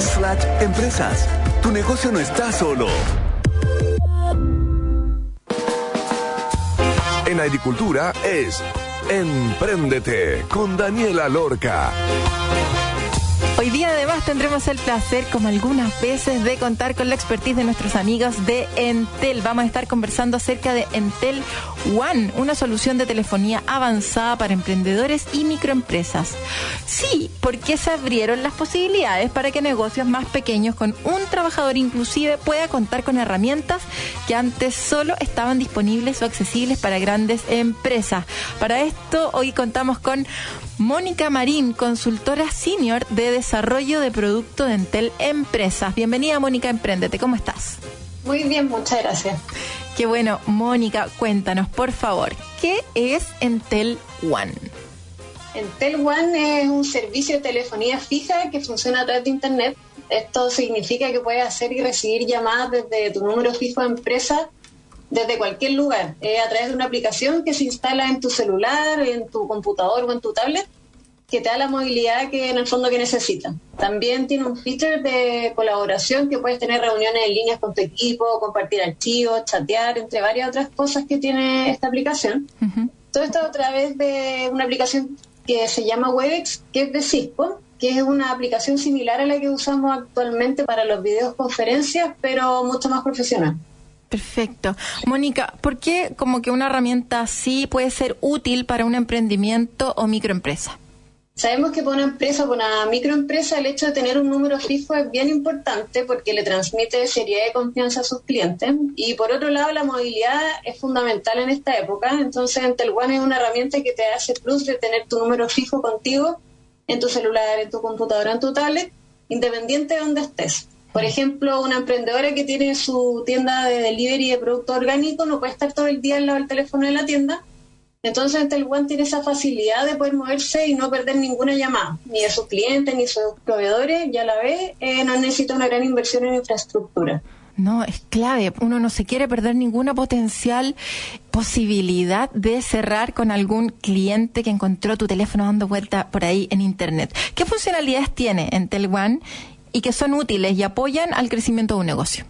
slash empresas. Tu negocio no está solo. En agricultura es Empréndete con Daniela Lorca. Hoy día además tendremos el placer, como algunas veces, de contar con la expertise de nuestros amigos de Entel. Vamos a estar conversando acerca de Entel One, una solución de telefonía avanzada para emprendedores y microempresas. Sí, porque se abrieron las posibilidades para que negocios más pequeños con un trabajador inclusive pueda contar con herramientas que antes solo estaban disponibles o accesibles para grandes empresas. Para esto hoy contamos con Mónica Marín, consultora senior de desarrollo de producto de Entel Empresas. Bienvenida, Mónica Emprendete. ¿Cómo estás? Muy bien, muchas gracias. Qué bueno, Mónica, cuéntanos, por favor, ¿qué es Entel One? Entel One es un servicio de telefonía fija que funciona a través de Internet. Esto significa que puedes hacer y recibir llamadas desde tu número fijo de empresa desde cualquier lugar, eh, a través de una aplicación que se instala en tu celular, en tu computador o en tu tablet, que te da la movilidad que en el fondo que necesitas. También tiene un feature de colaboración que puedes tener reuniones en línea con tu equipo, compartir archivos, chatear, entre varias otras cosas que tiene esta aplicación. Todo esto a través de una aplicación que se llama Webex, que es de Cisco, que es una aplicación similar a la que usamos actualmente para los videoconferencias, pero mucho más profesional. Perfecto. Mónica, ¿por qué como que una herramienta así puede ser útil para un emprendimiento o microempresa? Sabemos que para una empresa, para una microempresa, el hecho de tener un número fijo es bien importante porque le transmite seriedad y confianza a sus clientes. Y por otro lado, la movilidad es fundamental en esta época. Entonces, Entel One es una herramienta que te hace plus de tener tu número fijo contigo en tu celular, en tu computadora, en tu tablet, independiente de donde estés. Por ejemplo, una emprendedora que tiene su tienda de delivery de producto orgánico no puede estar todo el día al lado del teléfono de la tienda, entonces el One tiene esa facilidad de poder moverse y no perder ninguna llamada, ni de sus clientes, ni de sus proveedores, ya la ve, eh, no necesita una gran inversión en infraestructura. No, es clave. Uno no se quiere perder ninguna potencial posibilidad de cerrar con algún cliente que encontró tu teléfono dando vuelta por ahí en Internet. ¿Qué funcionalidades tiene Entel One y que son útiles y apoyan al crecimiento de un negocio?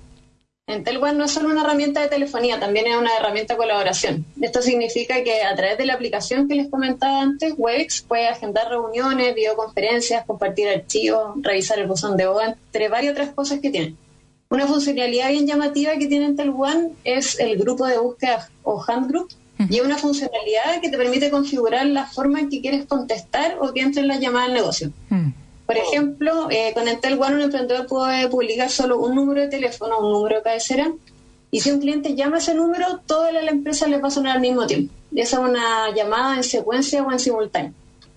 Entel One no es solo una herramienta de telefonía, también es una herramienta de colaboración. Esto significa que a través de la aplicación que les comentaba antes, Webex puede agendar reuniones, videoconferencias, compartir archivos, revisar el buzón de voz, entre varias otras cosas que tiene. Una funcionalidad bien llamativa que tiene Entel One es el grupo de búsqueda o handgroup, y es una funcionalidad que te permite configurar la forma en que quieres contestar o que entre en la llamada al negocio. Mm. Por ejemplo, eh, con Entel One un emprendedor puede publicar solo un número de teléfono, un número de cabecera, y si un cliente llama ese número, toda la empresa le va a sonar al mismo tiempo. Esa es una llamada en secuencia o en simultáneo.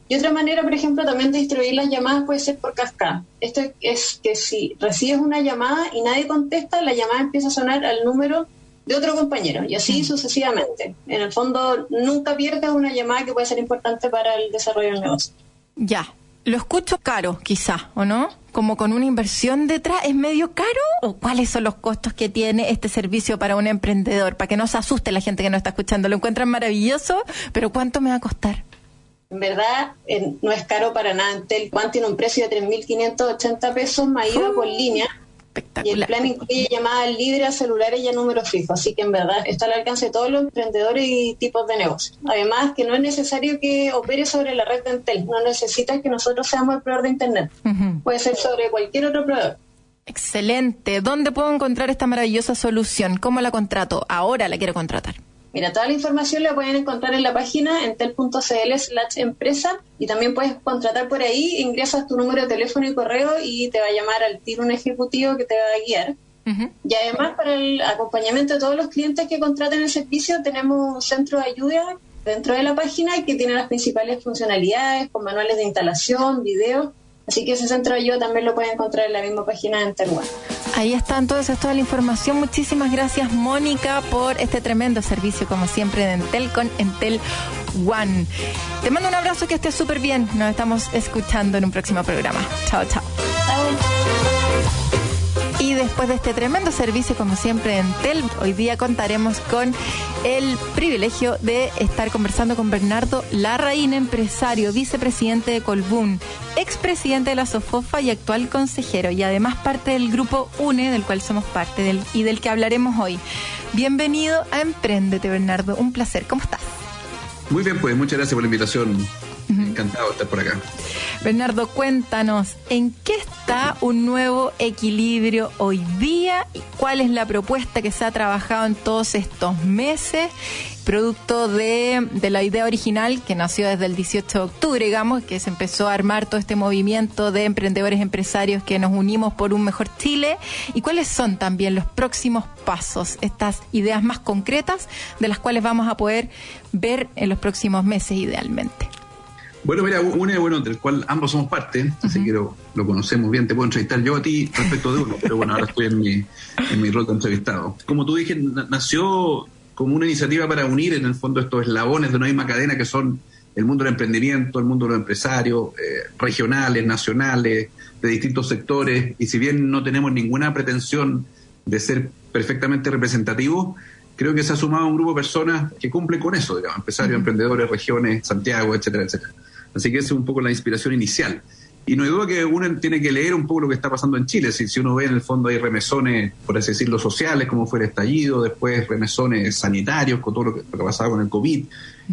Y otra manera, por ejemplo, también de distribuir las llamadas puede ser por cascada. Esto es que si recibes una llamada y nadie contesta, la llamada empieza a sonar al número de otro compañero y así mm. sucesivamente. En el fondo, nunca pierdes una llamada que puede ser importante para el desarrollo del negocio. Ya, lo escucho caro, quizá, ¿o no? Como con una inversión detrás, ¿es medio caro? ¿O cuáles son los costos que tiene este servicio para un emprendedor? Para que no se asuste la gente que no está escuchando. Lo encuentran maravilloso, pero ¿cuánto me va a costar? En verdad, no es caro para nada. One tiene un precio de 3.580 pesos más IVA por línea y el plan incluye llamadas libres a celulares y a números fijos, así que en verdad está al alcance de todos los emprendedores y tipos de negocios. Además, que no es necesario que opere sobre la red de Entel, no necesita que nosotros seamos el proveedor de Internet, puede ser sobre cualquier otro proveedor. Excelente. ¿Dónde puedo encontrar esta maravillosa solución? ¿Cómo la contrato? Ahora la quiero contratar. Mira, toda la información la pueden encontrar en la página entel.cl slash empresa y también puedes contratar por ahí, ingresas tu número de teléfono y correo y te va a llamar al tiro un ejecutivo que te va a guiar. Y además para el acompañamiento de todos los clientes que contraten el servicio tenemos un centro de ayuda dentro de la página que tiene las principales funcionalidades con manuales de instalación, videos Así que ese centro de ayuda también lo pueden encontrar en la misma página de Entel One. Ahí está entonces toda la información. Muchísimas gracias Mónica por este tremendo servicio como siempre de Entel con Entel One. Te mando un abrazo que estés súper bien. Nos estamos escuchando en un próximo programa. Chao, chao. Chao. Después de este tremendo servicio, como siempre en TEL, hoy día contaremos con el privilegio de estar conversando con Bernardo Larraín, empresario, vicepresidente de Colbún, expresidente de la SOFOFA y actual consejero, y además parte del grupo UNE, del cual somos parte del, y del que hablaremos hoy. Bienvenido a Emprendete, Bernardo. Un placer. ¿Cómo estás? Muy bien, pues muchas gracias por la invitación. Encantado de estar por acá. Bernardo, cuéntanos, ¿en qué está un nuevo equilibrio hoy día? y ¿Cuál es la propuesta que se ha trabajado en todos estos meses? Producto de, de la idea original que nació desde el 18 de octubre, digamos, que se empezó a armar todo este movimiento de emprendedores empresarios que nos unimos por un mejor Chile. ¿Y cuáles son también los próximos pasos, estas ideas más concretas de las cuales vamos a poder ver en los próximos meses idealmente? Bueno, mira, UNE, bueno, del cual ambos somos parte, así que lo, conocemos bien. Te puedo entrevistar yo a ti respecto de uno, pero bueno, ahora estoy en mi, en mi rol de entrevistado. Como tú dije, nació como una iniciativa para unir en el fondo estos eslabones de una misma cadena que son el mundo del emprendimiento, el mundo de los empresarios, eh, regionales, nacionales, de distintos sectores, y si bien no tenemos ninguna pretensión de ser perfectamente representativos, creo que se ha sumado un grupo de personas que cumple con eso, digamos, empresarios, emprendedores, regiones, Santiago, etcétera, etcétera. Así que esa es un poco la inspiración inicial. Y no hay duda que uno tiene que leer un poco lo que está pasando en Chile. Si, uno ve en el fondo hay remesones, por así decirlo, sociales, como fue el estallido, después remesones sanitarios, con todo lo que, lo pasaba con el COVID,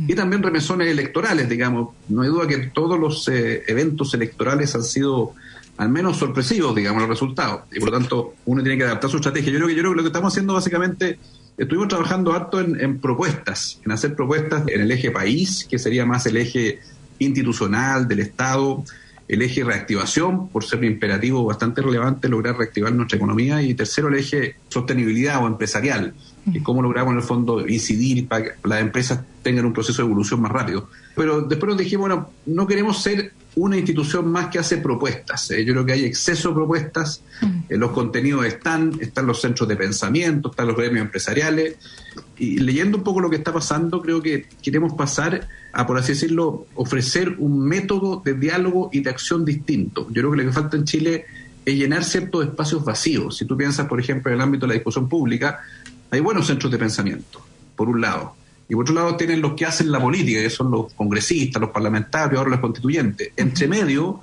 y también remesones electorales, digamos. No hay duda que todos los eh, eventos electorales han sido al menos sorpresivos, digamos, los resultados. Y por lo tanto, uno tiene que adaptar su estrategia. Yo creo que, yo creo que lo que estamos haciendo básicamente estuvimos trabajando harto en, propuestas, en hacer propuestas en el eje país, que sería más el eje institucional del Estado, el eje reactivación, por ser un imperativo bastante relevante lograr reactivar nuestra economía, y tercero, el eje sostenibilidad o empresarial, y cómo logramos en el fondo incidir para que las empresas tengan un proceso de evolución más rápido. Pero después nos dijimos, bueno, no queremos ser una institución más que hace propuestas. ¿eh? Yo creo que hay exceso de propuestas, eh, los contenidos están, están los centros de pensamiento, están los gremios empresariales, y leyendo un poco lo que está pasando, creo que queremos pasar a, por así decirlo, ofrecer un método de diálogo y de acción distinto. Yo creo que lo que falta en Chile es llenar ciertos espacios vacíos. Si tú piensas, por ejemplo, en el ámbito de la discusión pública, hay buenos centros de pensamiento, por un lado. Y por otro lado tienen los que hacen la política, que son los congresistas, los parlamentarios, ahora los constituyentes. Entre medio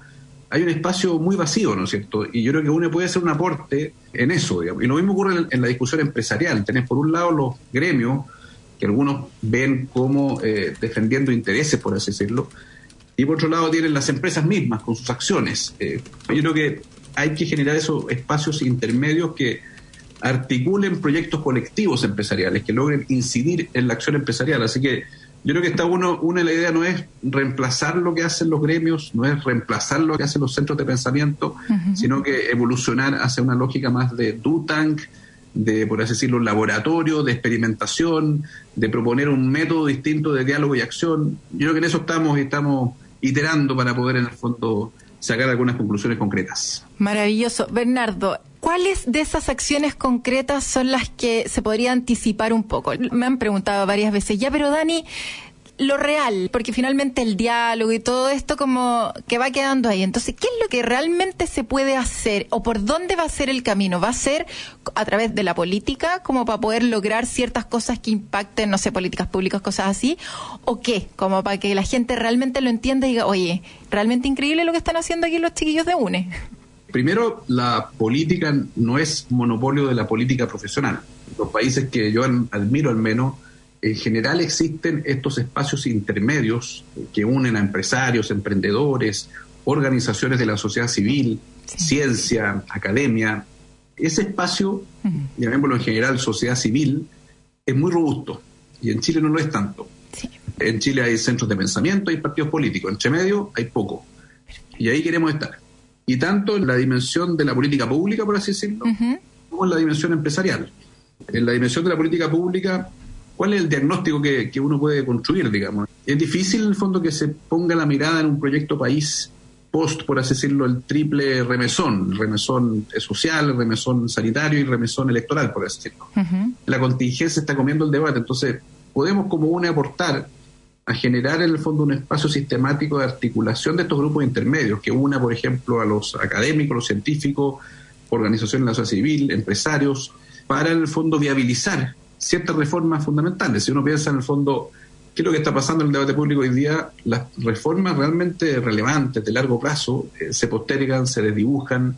hay un espacio muy vacío, ¿no es cierto? Y yo creo que uno puede hacer un aporte en eso. Digamos. Y lo mismo ocurre en la discusión empresarial. Tenés por un lado los gremios, que algunos ven como eh, defendiendo intereses, por así decirlo, y por otro lado tienen las empresas mismas con sus acciones. Eh, yo creo que hay que generar esos espacios intermedios que articulen proyectos colectivos empresariales, que logren incidir en la acción empresarial. Así que yo creo que está uno, una la idea no es reemplazar lo que hacen los gremios, no es reemplazar lo que hacen los centros de pensamiento, sino que evolucionar hacia una lógica más de do tank, de, por así decirlo, laboratorio, de experimentación, de proponer un método distinto de diálogo y acción. Yo creo que en eso estamos y estamos iterando para poder en el fondo sacar algunas conclusiones concretas. Maravilloso. Bernardo, ¿cuáles de esas acciones concretas son las que se podría anticipar un poco? Me han preguntado varias veces, ya, pero Dani, lo real, porque finalmente el diálogo y todo esto como que va quedando ahí. Entonces, ¿qué es lo que realmente se puede hacer o por dónde va a ser el camino? ¿Va a ser a través de la política como para poder lograr ciertas cosas que impacten, no sé, políticas públicas, cosas así? ¿O qué? Como para que la gente realmente lo entienda y diga, oye, realmente increíble lo que están haciendo aquí los chiquillos de UNE. Primero, la política no es monopolio de la política profesional. Los países que yo admiro al menos en general existen estos espacios intermedios que unen a empresarios, emprendedores, organizaciones de la sociedad civil, ciencia, academia. Ese espacio, llamémoslo en general sociedad civil, es muy robusto y en Chile no lo es tanto. En Chile hay centros de pensamiento, hay partidos políticos, entre medio hay poco. Y ahí queremos estar. Y tanto en la dimensión de la política pública, por así decirlo, como en la dimensión empresarial. En la dimensión de la política pública ¿Cuál es el diagnóstico que, uno puede construir, digamos? Es difícil, en el fondo, que se ponga la mirada en un proyecto país post, por así decirlo, el triple remesón, remesón social, remesón sanitario y remesón electoral, por así decirlo. La contingencia está comiendo el debate, entonces podemos como UNE aportar a generar en el fondo un espacio sistemático de articulación de estos grupos intermedios, que una, por ejemplo, a los académicos, los científicos, organizaciones de la sociedad civil, empresarios, para en el fondo viabilizar ciertas reformas fundamentales. Si uno piensa en el fondo qué es lo que está pasando en el debate público hoy día, las reformas realmente relevantes de largo plazo eh, se postergan, se desdibujan,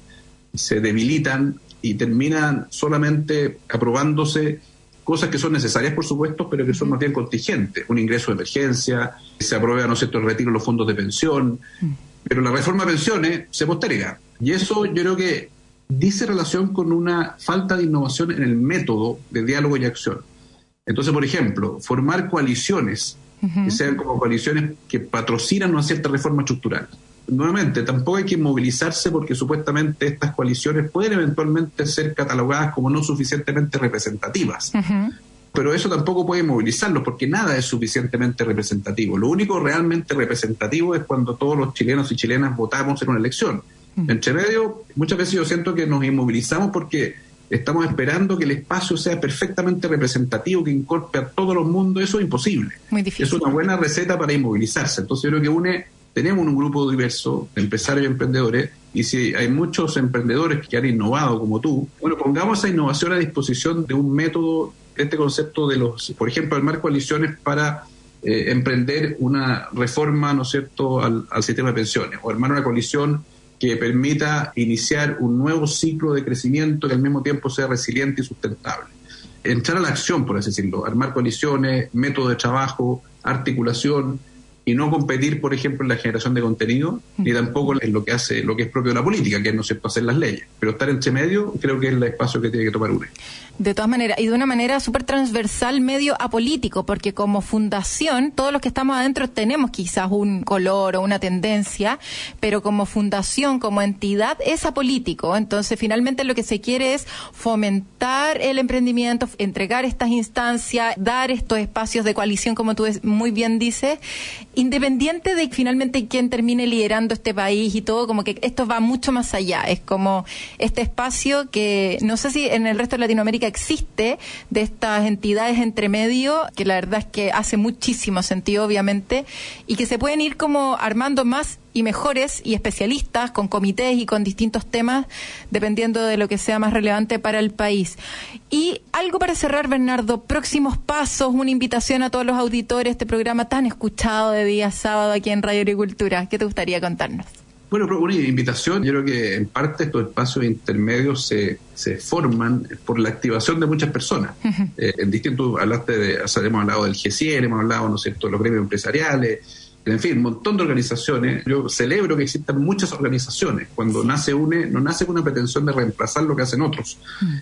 se debilitan y terminan solamente aprobándose cosas que son necesarias, por supuesto, pero que son más bien contingentes. Un ingreso de emergencia, se aprueba, ¿no sé, el retiro de los fondos de pensión, pero la reforma de pensiones se posterga. Y eso yo creo que dice relación con una falta de innovación en el método de diálogo y acción. Entonces, por ejemplo, formar coaliciones, que sean como coaliciones que patrocinan una cierta reforma estructural. Nuevamente, tampoco hay que movilizarse porque supuestamente estas coaliciones pueden eventualmente ser catalogadas como no suficientemente representativas. Pero eso tampoco puede movilizarlos porque nada es suficientemente representativo. Lo único realmente representativo es cuando todos los chilenos y chilenas votamos en una elección. Entre medio, muchas veces yo siento que nos inmovilizamos porque estamos esperando que el espacio sea perfectamente representativo, que incorpore a todos los mundos. Eso es imposible. Muy difícil. Es una buena receta para inmovilizarse. Entonces yo creo que une, tenemos un grupo diverso de empresarios y emprendedores, y si hay muchos emprendedores que han innovado como tú, bueno, pongamos esa innovación a disposición de un método, este concepto de los, por ejemplo, armar coaliciones para eh, emprender una reforma, ¿no es cierto?, al, al sistema de pensiones, o armar una coalición que permita iniciar un nuevo ciclo de crecimiento que al mismo tiempo sea resiliente y sustentable. Entrar a la acción, por así decirlo, armar coaliciones, método de trabajo, articulación, y no competir, por ejemplo, en la generación de contenido, ni tampoco en lo que hace, lo que es propio de la política, que es no sé, hacer las leyes. Pero estar entre medio creo que es el espacio que tiene que tomar UNE. De todas maneras, y de una manera súper transversal, medio apolítico, porque como fundación, todos los que estamos adentro tenemos quizás un color o una tendencia, pero como fundación, como entidad, es apolítico. Entonces, finalmente lo que se quiere es fomentar el emprendimiento, entregar estas instancias, dar estos espacios de coalición, como tú muy bien dices, independiente de finalmente quién termine liderando este país y todo, como que esto va mucho más allá. Es como este espacio que no sé si en el resto de Latinoamérica existe de estas entidades entre medio, que la verdad es que hace muchísimo sentido, obviamente, y que se pueden ir como armando más y mejores y especialistas con comités y con distintos temas, dependiendo de lo que sea más relevante para el país. Y algo para cerrar, Bernardo, próximos pasos, una invitación a todos los auditores, este programa tan escuchado de día sábado aquí en Radio Agricultura. ¿Qué te gustaría contarnos? Bueno, una invitación, yo creo que en parte estos espacios intermedios se, se forman por la activación de muchas personas. Eh, en distintos, hablaste de, hemos hablado del G100, hemos hablado, ¿no es cierto?, de los gremios empresariales, en fin, un montón de organizaciones. Yo celebro que existan muchas organizaciones. Cuando nace UNE, no nace con una pretensión de reemplazar lo que hacen otros.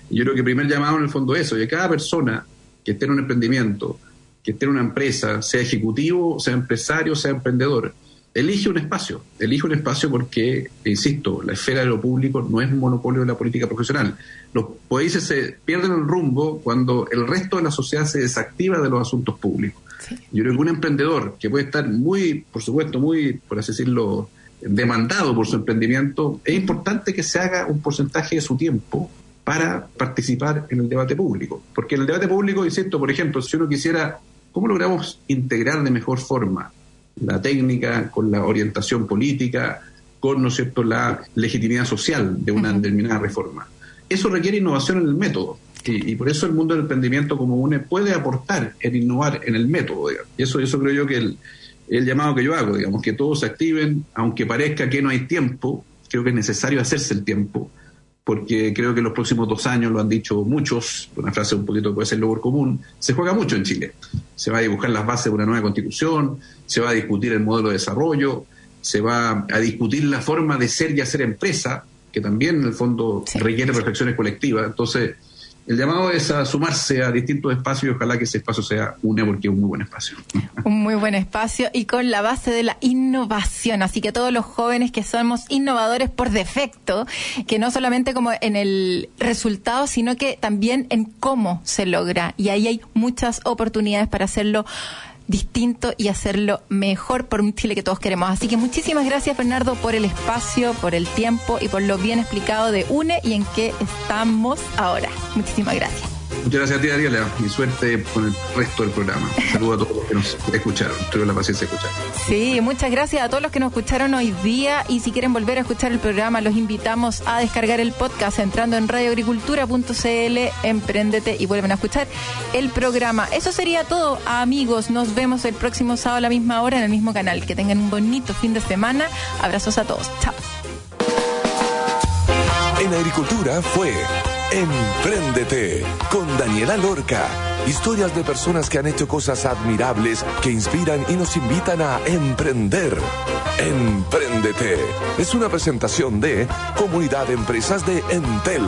Y yo creo que el primer llamado en el fondo es eso, y cada persona que esté en un emprendimiento, que esté en una empresa, sea ejecutivo, sea empresario, sea emprendedor, elige un espacio, elige un espacio porque, insisto, la esfera de lo público no es un monopolio de la política profesional. Los países se pierden el rumbo cuando el resto de la sociedad se desactiva de los asuntos públicos. Yo creo que un emprendedor que puede estar muy, por supuesto, muy, por así decirlo, demandado por su emprendimiento, es importante que se haga un porcentaje de su tiempo para participar en el debate público. Porque en el debate público, insisto, por ejemplo, si uno quisiera, ¿cómo logramos integrar de mejor forma la técnica, con la orientación política, con ¿no cierto? la legitimidad social de una determinada reforma. Eso requiere innovación en el método. Y, por eso el mundo del emprendimiento como UNE puede aportar en innovar en el método. Y eso, eso creo yo que el, el llamado que yo hago, digamos, que todos se activen, aunque parezca que no hay tiempo, creo que es necesario hacerse el tiempo porque creo que los próximos dos años, lo han dicho muchos, una frase un poquito puede ser lugar común, se juega mucho en Chile. Se va a dibujar las bases de una nueva constitución, se va a discutir el modelo de desarrollo, se va a discutir la forma de ser y hacer empresa, que también en el fondo requiere reflexiones colectivas. Entonces, el llamado es a sumarse a distintos espacios y ojalá que ese espacio sea UNE porque es un muy buen espacio. Un muy buen espacio y con la base de la innovación. Así que todos los jóvenes que somos innovadores por defecto, que no solamente como en el resultado, sino que también en cómo se logra. Y ahí hay muchas oportunidades para hacerlo distinto y hacerlo mejor por un Chile que todos queremos. Así que muchísimas gracias Bernardo por el espacio, por el tiempo y por lo bien explicado de UNE y en qué estamos ahora. Muchísimas gracias. Muchas gracias a ti, Ariela, y suerte con el resto del programa. Saludos a todos los que nos escucharon. Tuve la paciencia de escuchar. Sí, muchas gracias a todos los que nos escucharon hoy día. Y si quieren volver a escuchar el programa, los invitamos a descargar el podcast entrando en radioagricultura.cl, emprendete y vuelven a escuchar el programa. Eso sería todo, amigos. Nos vemos el próximo sábado a la misma hora en el mismo canal. Que tengan un bonito fin de semana. Abrazos a todos. Chao. En Agricultura fue Empréndete con Daniela Lorca. Historias de personas que han hecho cosas admirables que inspiran y nos invitan a emprender. Empréndete es una presentación de Comunidad de Empresas de Entel.